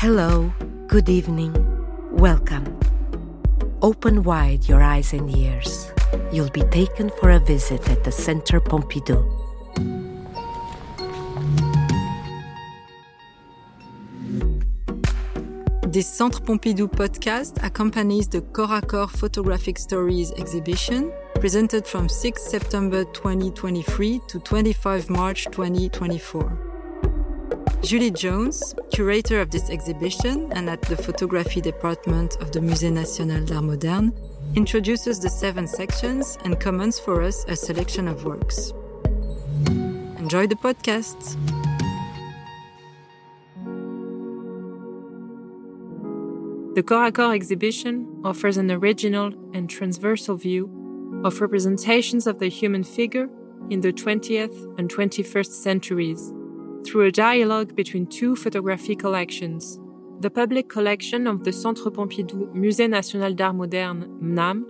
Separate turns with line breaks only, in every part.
Hello, good evening, welcome. Open wide your eyes and ears. You'll be taken for a visit at the Centre Pompidou.
This Centre Pompidou podcast accompanies the Corps Photographic Stories exhibition presented from 6 September 2023 to 25 March 2024. Julie Jones, curator of this exhibition and at the photography department of the Musée National d'Art Moderne, introduces the seven sections and comments for us a selection of works. Enjoy the podcast! The Corps à Corps exhibition offers an original and transversal view of representations of the human figure in the 20th and 21st centuries through a dialogue between two photography collections the public collection of the Centre Pompidou Musée National d'Art Moderne, MNAM,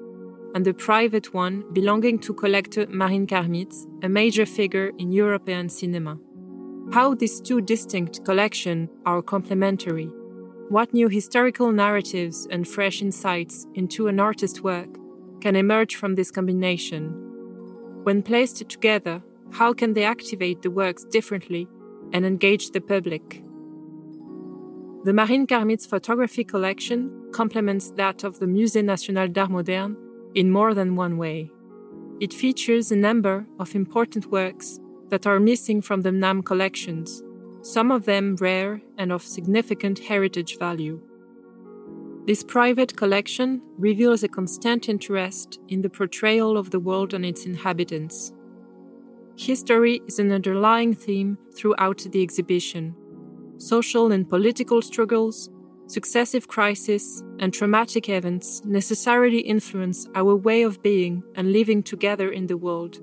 and the private one belonging to collector Marin Karmitz, a major figure in European cinema. How these two distinct collections are complementary. What new historical narratives and fresh insights into an artist's work can emerge from this combination? When placed together, how can they activate the works differently and engage the public. The Marin Karmitz photography collection complements that of the Musée National d'Art Moderne in more than one way. It features a number of important works that are missing from the MNAM collections, some of them rare and of significant heritage value. This private collection reveals a constant interest in the portrayal of the world and its inhabitants. History is an underlying theme throughout the exhibition. Social and political struggles, successive crises, and traumatic events necessarily influence our way of being and living together in the world,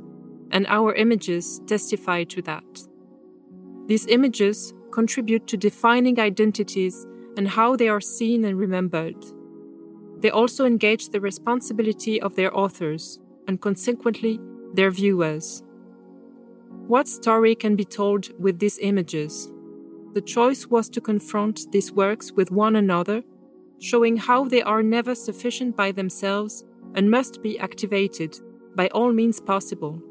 and our images testify to that. These images contribute to defining identities and how they are seen and remembered. They also engage the responsibility of their authors, and consequently, their viewers. What story can be told with these images? The choice was to confront these works with one another, showing how they are never sufficient by themselves and must be activated by all means possible.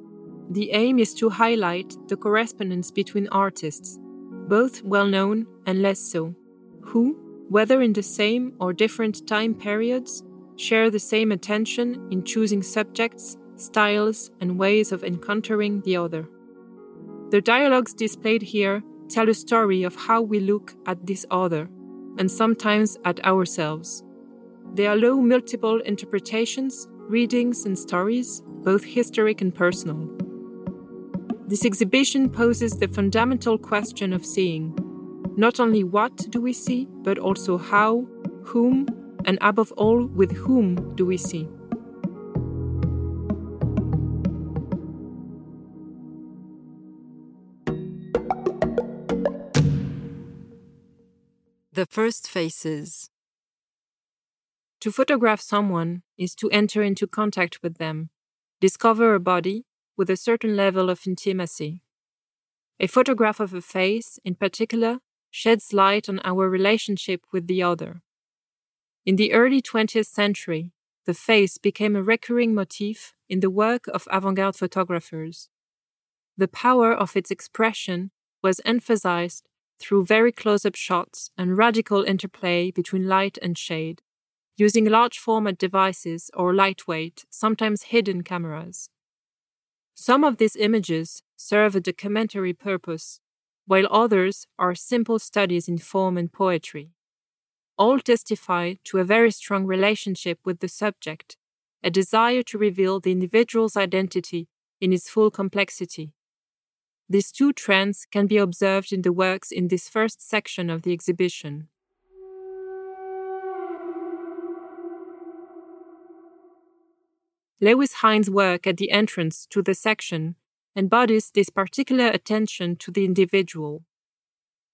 The aim is to highlight the correspondence between artists, both well known and less so, who, whether in the same or different time periods, share the same attention in choosing subjects, styles, and ways of encountering the other. The dialogues displayed here tell a story of how we look at this other, and sometimes at ourselves. They allow multiple interpretations, readings, and stories, both historic and personal. This exhibition poses the fundamental question of seeing. Not only what do we see, but also how, whom, and above all, with whom do we see. The first faces. To photograph someone is to enter into contact with them, discover a body with a certain level of intimacy. A photograph of a face, in particular, sheds light on our relationship with the other. In the early 20th century, the face became a recurring motif in the work of avant garde photographers. The power of its expression was emphasized through very close up shots and radical interplay between light and shade, using large format devices or lightweight, sometimes hidden cameras. Some of these images serve a documentary purpose, while others are simple studies in form and poetry. All testify to a very strong relationship with the subject, a desire to reveal the individual's identity in its full complexity. These two trends can be observed in the works in this first section of the exhibition. Lewis Hine's work at the entrance to the section embodies this particular attention to the individual.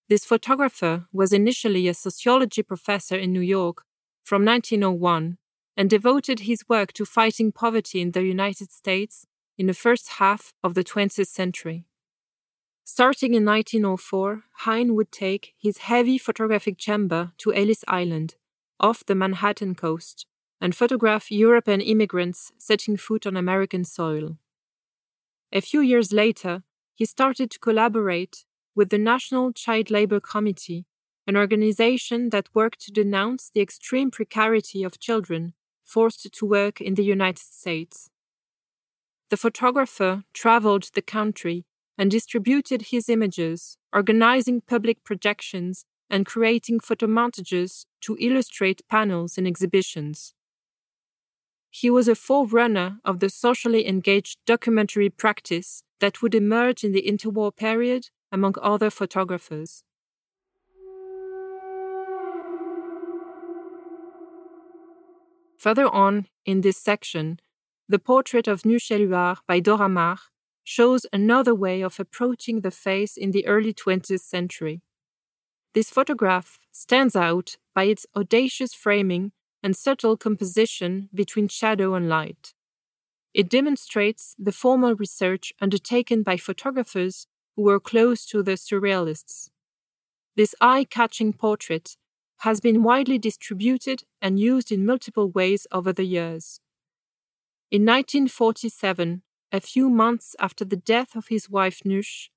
This photographer was initially a sociology professor in New York from 1901 and devoted his work to fighting poverty in the United States in the first half of the 20th century. Starting in 1904, Hine would take his heavy photographic chamber to Ellis Island, off the Manhattan coast, and photograph European immigrants setting foot on American soil. A few years later, he started to collaborate with the National Child Labor Committee, an organization that worked to denounce the extreme precarity of children forced to work in the United States. The photographer traveled the country and distributed his images, organizing public projections and creating photomontages to illustrate panels in exhibitions. He was a forerunner of the socially engaged documentary practice that would emerge in the interwar period among other photographers. Further on in this section, the portrait of Nush Eluard by Dora Maar shows another way of approaching the face in the early 20th century. This photograph stands out by its audacious framing and subtle composition between shadow and light. It demonstrates the formal research undertaken by photographers who were close to the Surrealists. This eye catching portrait has been widely distributed and used in multiple ways over the years. In 1947, a few months after the death of his wife Nush,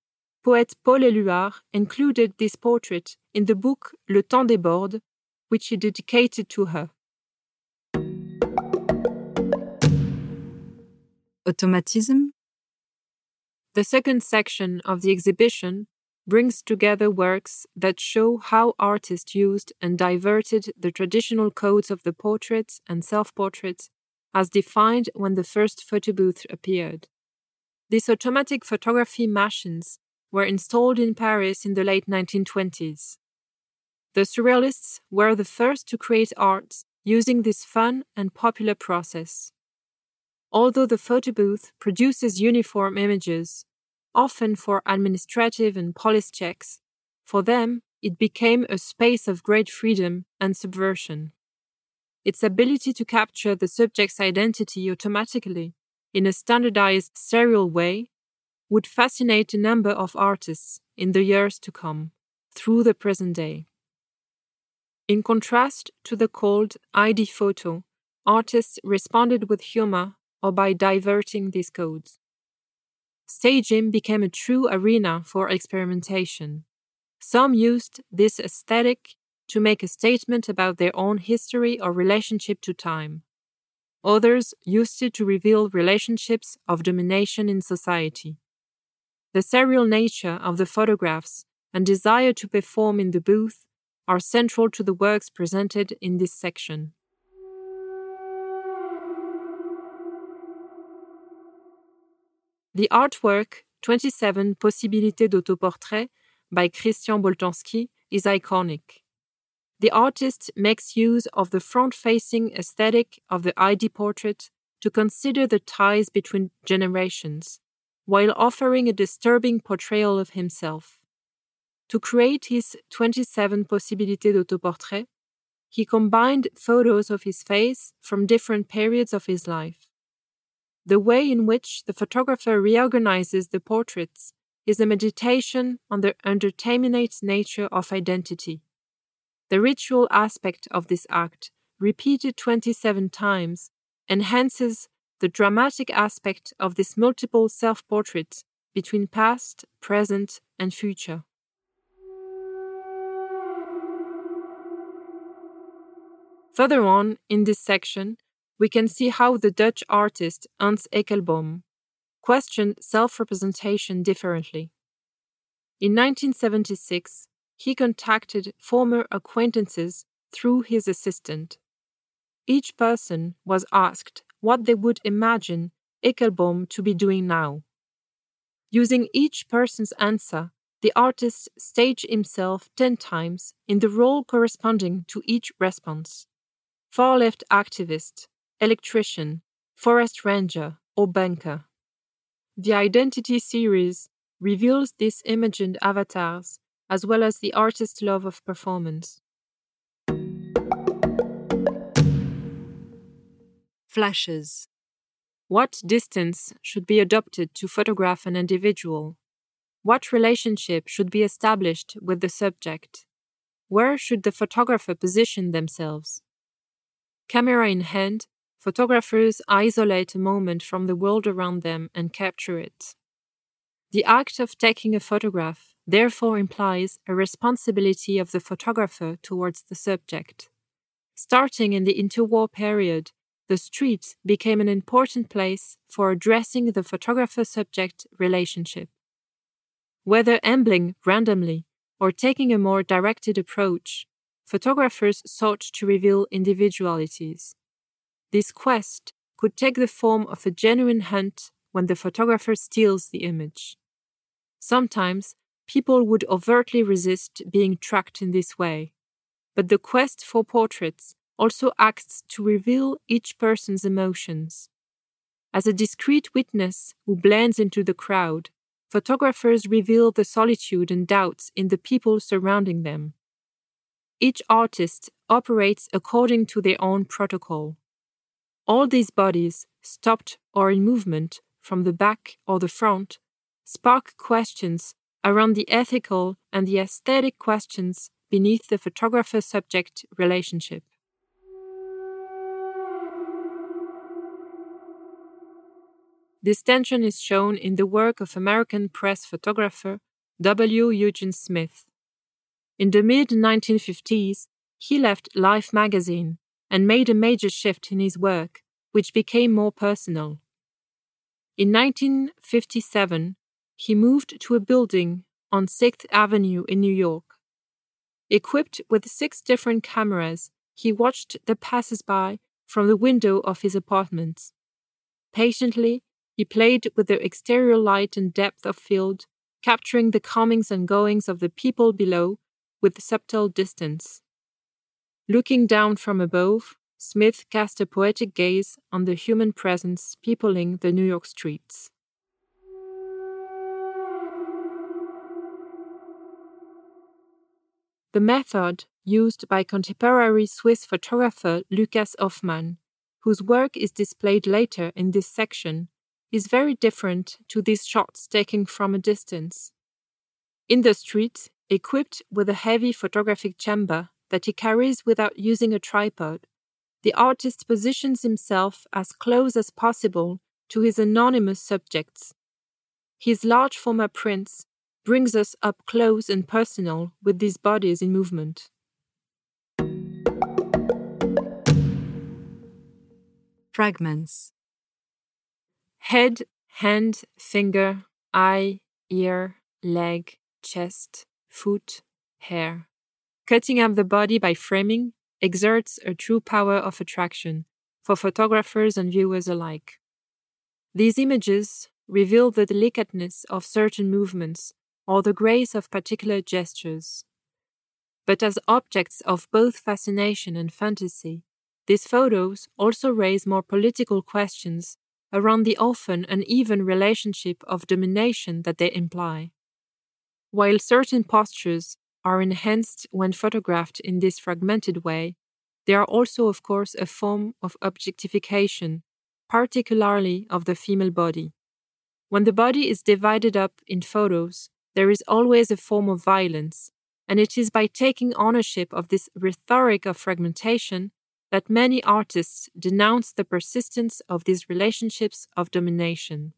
poet Paul Éluard included this portrait in the book Le Temps déborde, which he dedicated to her.
Automatism
The second section of the exhibition brings together works that show how artists used and diverted the traditional codes of the portrait and self portrait as defined when the first photo booth appeared. These automatic photography machines were installed in Paris in the late 1920s. The Surrealists were the first to create art using this fun and popular process. Although the photo booth produces uniform images, often for administrative and police checks, for them it became a space of great freedom and subversion its ability to capture the subject's identity automatically in a standardized serial way would fascinate a number of artists in the years to come, through the present day. In contrast to the cold ID photo, artists responded with humor or by diverting these codes. Staging became a true arena for experimentation. Some used this aesthetic to make a statement about their own history or relationship to time. Others used it to reveal relationships of domination in society. The serial nature of the photographs and desire to perform in the booth are central to the works presented in this section. The artwork 27 Possibilités d'autoportrait by Christian Boltanski is iconic the artist makes use of the front facing aesthetic of the ID portrait to consider the ties between generations, while offering a disturbing portrayal of himself. To create his 27 Possibilités d'autoportrait, he combined photos of his face from different periods of his life. The way in which the photographer reorganizes the portraits is a meditation on the undeterminate nature of identity. The ritual aspect of this act, repeated 27 times, enhances the dramatic aspect of this multiple self portrait between past, present, and future. Further on in this section, we can see how the Dutch artist Hans Eijkelboom questioned self representation differently. In 1976, he contacted former acquaintances through his assistant. Each person was asked what they would imagine Eijkelboom to be doing now. Using each person's answer, the artist staged himself ten times in the role corresponding to each response far left activist, electrician, forest ranger, or banker. The Identity series reveals these imagined avatars as well as the artist's love of performance.
Flashes.
What distance should be adopted to photograph an individual? what relationship should be established with the subject? Where should the photographer position themselves? Camera in hand, photographers isolate a moment from the world around them and capture it. The act of taking a photograph therefore implies a responsibility of the photographer towards the subject. Starting in the interwar period, the street became an important place for addressing the photographer subject relationship. Whether ambling randomly or taking a more directed approach, photographers sought to reveal individualities. This quest could take the form of a genuine hunt when the photographer steals the image. Sometimes people would overtly resist being tracked in this way, but the quest for portraits also acts to reveal each person's emotions. As a discreet witness who blends into the crowd, photographers reveal the solitude and doubts in the people surrounding them. Each artist operates according to their own protocol. All these bodies, stopped or in movement, from the back or the front, spark questions around the ethical and the aesthetic questions beneath the photographer subject relationship. This tension is shown in the work of American press photographer W. Eugene Smith. In the mid 1950s, he left Life magazine and made a major shift in his work, which became more personal. In 1957, he moved to a building on 6th Avenue in New York. Equipped with six different cameras, he watched the passers-by from the window of his apartments. Patiently, he played with the exterior light and depth of field, capturing the comings and goings of the people below with subtle distance. Looking down from above, Smith cast a poetic gaze on the human presence peopling the New York streets. The method used by contemporary Swiss photographer Lukas Hoffmann, whose work is displayed later in this section, is very different to these shots taken from a distance. In the street, equipped with a heavy photographic chamber that he carries without using a tripod, the artist positions himself as close as possible to his anonymous subjects. His large format prints brings us up close and personal with these bodies in movement.
Fragments
Head, hand, finger, eye, ear, leg, chest, foot, hair. Cutting up the body by framing exerts a true power of attraction for photographers and viewers alike. These images reveal the delicateness of certain movements or the grace of particular gestures. But as objects of both fascination and fantasy, these photos also raise more political questions around the often uneven relationship of domination that they imply. While certain postures are enhanced when photographed in this fragmented way, they are also, of course, a form of objectification, particularly of the female body. When the body is divided up in photos, there is always a form of violence, and it is by taking ownership of this rhetoric of fragmentation that many artists denounce the persistence of these relationships of domination.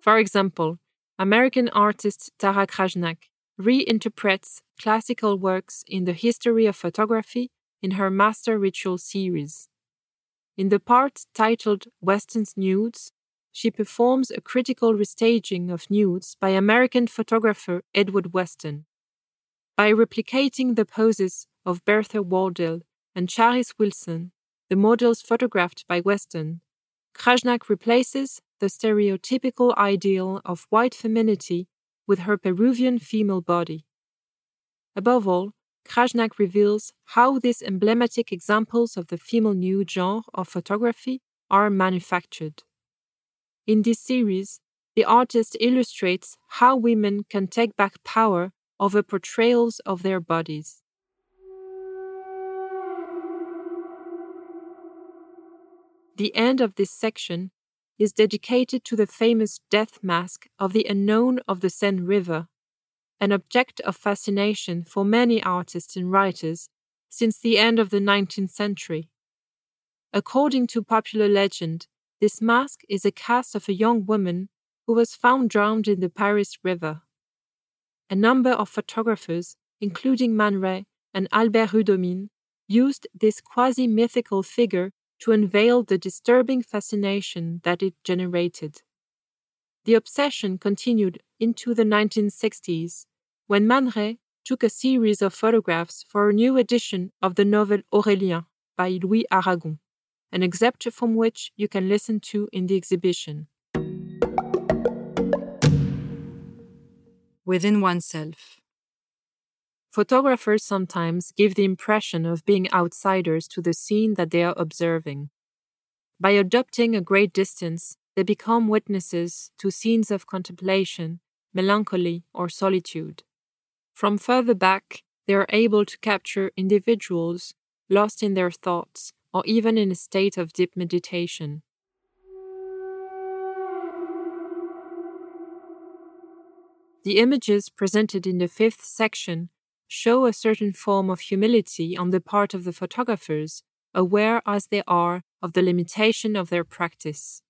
For example, American artist Tarrah Krajnak reinterprets classical works in the history of photography in her Master Ritual series. In the part titled Weston's Nudes, she performs a critical restaging of nudes by American photographer Edward Weston. By replicating the poses of Bertha Wardell and Charis Wilson, the models photographed by Weston, Krajnak replaces the stereotypical ideal of white femininity with her Peruvian female body. Above all, Krajnak reveals how these emblematic examples of the female nude genre of photography are manufactured. In this series, the artist illustrates how women can take back power over portrayals of their bodies. The end of this section is dedicated to the famous death mask of the unknown of the Seine River, an object of fascination for many artists and writers since the end of the 19th century. According to popular legend, this mask is a cast of a young woman who was found drowned in the Paris River. A number of photographers, including Man Ray and Albert Rudomine, used this quasi mythical figure to unveil the disturbing fascination that it generated. The obsession continued into the 1960s, when Man Ray took a series of photographs for a new edition of the novel Aurélien by Louis Aragon, an excerpt from which you can listen to in the exhibition.
Within oneself.
Photographers sometimes give the impression of being outsiders to the scene that they are observing. By adopting a great distance, they become witnesses to scenes of contemplation, melancholy, or solitude. From further back, they are able to capture individuals lost in their thoughts or even in a state of deep meditation. The images presented in the fifth section show a certain form of humility on the part of the photographers, aware as they are of the limitation of their practice.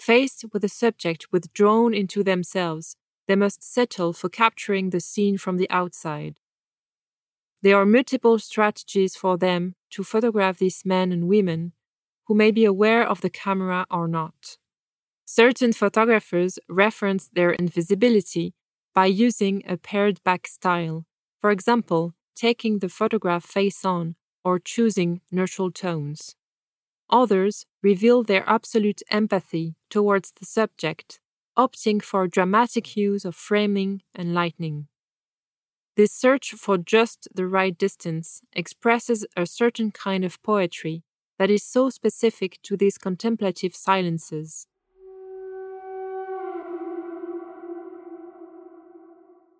Faced with a subject withdrawn into themselves, they must settle for capturing the scene from the outside. There are multiple strategies for them to photograph these men and women who may be aware of the camera or not. Certain photographers reference their invisibility by using a pared back style, for example, taking the photograph face on or choosing neutral tones. Others reveal their absolute empathy towards the subject, opting for dramatic use of framing and lighting. This search for just the right distance expresses a certain kind of poetry that is so specific to these contemplative silences.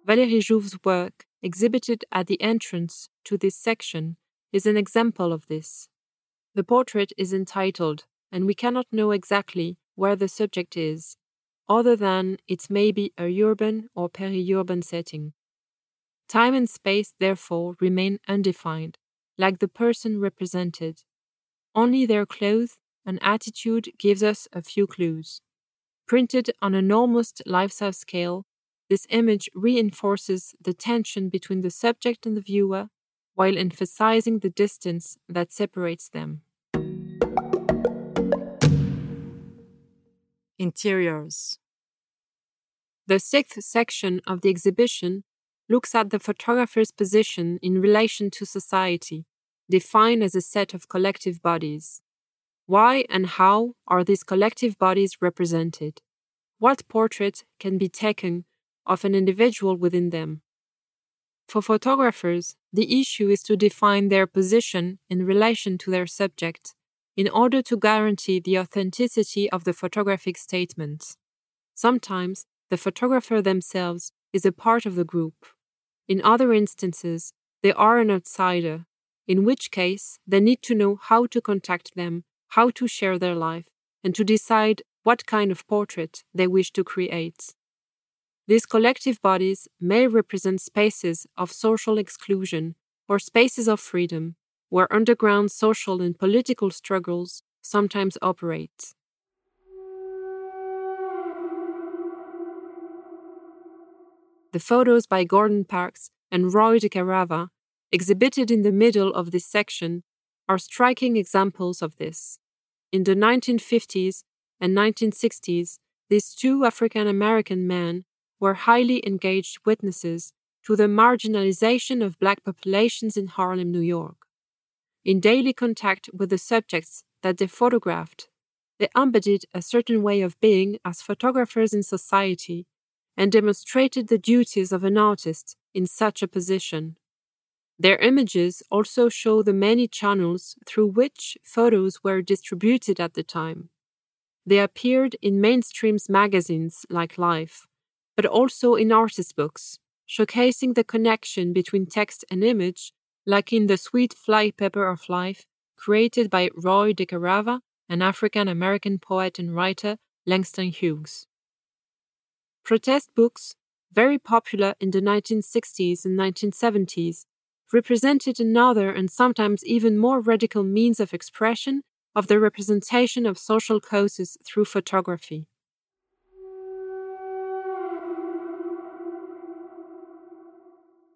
Valérie Jouve's work exhibited at the entrance to this section, is an example of this. The portrait is entitled, and we cannot know exactly where the subject is, other than it may be a urban or peri-urban setting. Time and space, therefore, remain undefined, like the person represented. Only their clothes and attitude gives us a few clues. Printed on an almost life-size scale, this image reinforces the tension between the subject and the viewer while emphasizing the distance that separates them.
Interiors.
The sixth section of the exhibition looks at the photographer's position in relation to society, defined as a set of collective bodies. Why and how are these collective bodies represented? What portrait can be taken of an individual within them. For photographers, the issue is to define their position in relation to their subject in order to guarantee the authenticity of the photographic statement. Sometimes the photographer themselves is a part of the group. In other instances, they are an outsider, in which case they need to know how to contact them, how to share their life, and to decide what kind of portrait they wish to create. These collective bodies may represent spaces of social exclusion or spaces of freedom, where underground social and political struggles sometimes operate. The photos by Gordon Parks and Roy DeCarava, exhibited in the middle of this section, are striking examples of this. In the 1950s and 1960s, these two African American men were highly engaged witnesses to the marginalization of black populations in Harlem, New York. In daily contact with the subjects that they photographed, they embodied a certain way of being as photographers in society and demonstrated the duties of an artist in such a position. Their images also show the many channels through which photos were distributed at the time. They appeared in mainstream magazines like Life, but also in artist books, showcasing the connection between text and image, like in The Sweet Flypaper of Life, created by Roy DeCarava an African American poet and writer Langston Hughes. Protest books, very popular in the 1960s and 1970s, represented another and sometimes even more radical means of expression of the representation of social causes through photography.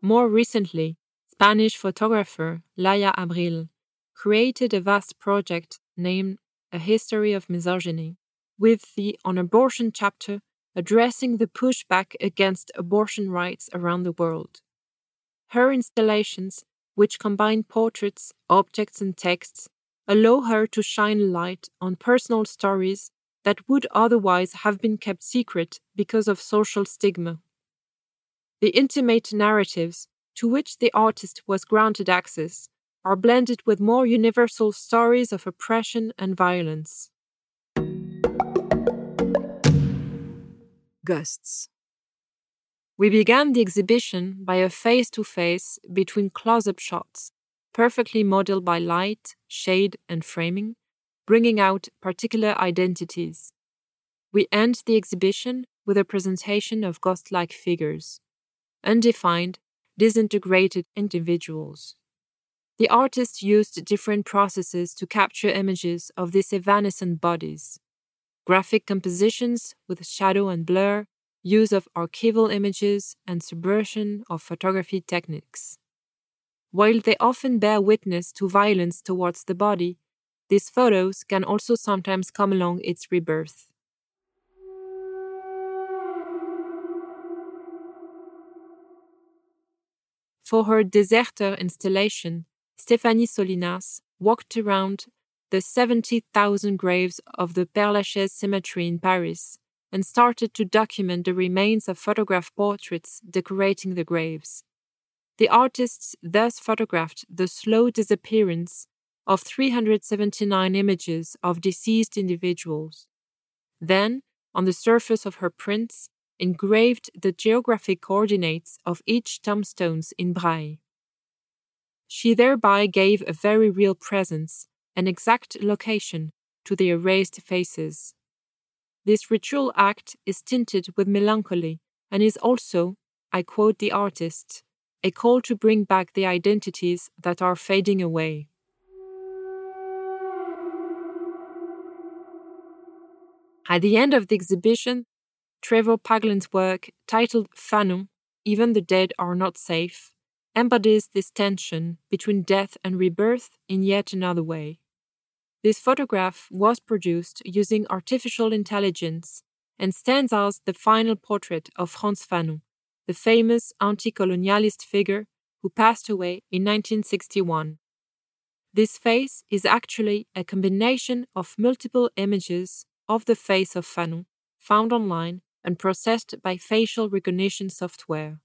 More recently, Spanish photographer Laia Abril created a vast project named A History of Misogyny, with the On Abortion chapter addressing the pushback against abortion rights around the world. Her installations, which combine portraits, objects, and texts, allow her to shine light on personal stories that would otherwise have been kept secret because of social stigma. The intimate narratives to which the artist was granted access are blended with more universal stories of oppression and violence.
Gusts.
We began the exhibition by a face to face between close up shots, perfectly modeled by light, shade, and framing, bringing out particular identities. We end the exhibition with a presentation of ghost like figures, undefined, disintegrated individuals. The artist used different processes to capture images of these evanescent bodies graphic compositions with shadow and blur, use of archival images, and subversion of photography techniques. While they often bear witness to violence towards the body, these photos can also sometimes come along its rebirth. For her Deserter installation, Stéphanie Solinas walked around the 70,000 graves of the Père Lachaise cemetery in Paris and started to document the remains of photograph portraits decorating the graves. The artists thus photographed the slow disappearance of 379 images of deceased individuals. Then, on the surface of her prints, engraved the geographic coordinates of each tombstones in braille. She thereby gave a very real presence, an exact location, to the erased faces. This ritual act is tinted with melancholy and is also, I quote the artist, a call to bring back the identities that are fading away. At the end of the exhibition, Trevor Paglen's work, titled Fanon, Even the Dead Are Not Safe, embodies this tension between death and rebirth in yet another way. This photograph was produced using artificial intelligence and stands as the final portrait of Frantz Fanon, the famous anti colonialist figure who passed away in 1961. This face is actually a combination of multiple images of the face of Fanon found online and processed by facial recognition software.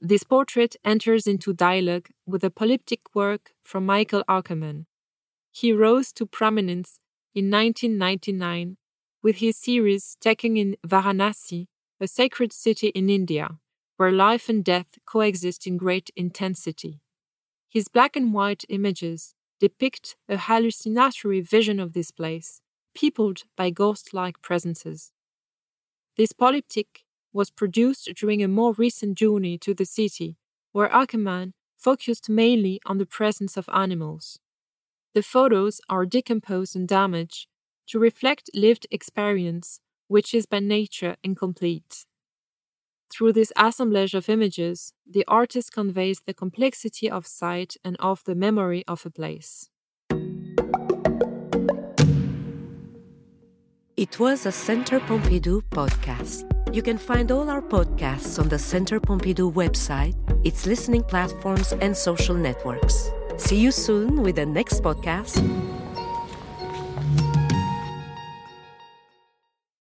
This portrait enters into dialogue with a polyptych work from Michael Ackerman. He rose to prominence in 1999 with his series taken in Varanasi, a sacred city in India, where life and death coexist in great intensity. His black and white images depict a hallucinatory vision of this place, peopled by ghost like presences. This polyptych was produced during a more recent journey to the city, where Ackerman focused mainly on the presence of animals. The photos are decomposed and damaged to reflect lived experience, which is by nature incomplete. Through this assemblage of images, the artist conveys the complexity of sight and of the memory of a place.
It was a Centre Pompidou podcast. You can find all our podcasts on the Centre Pompidou website, its listening platforms, and social networks. See you soon with the next podcast.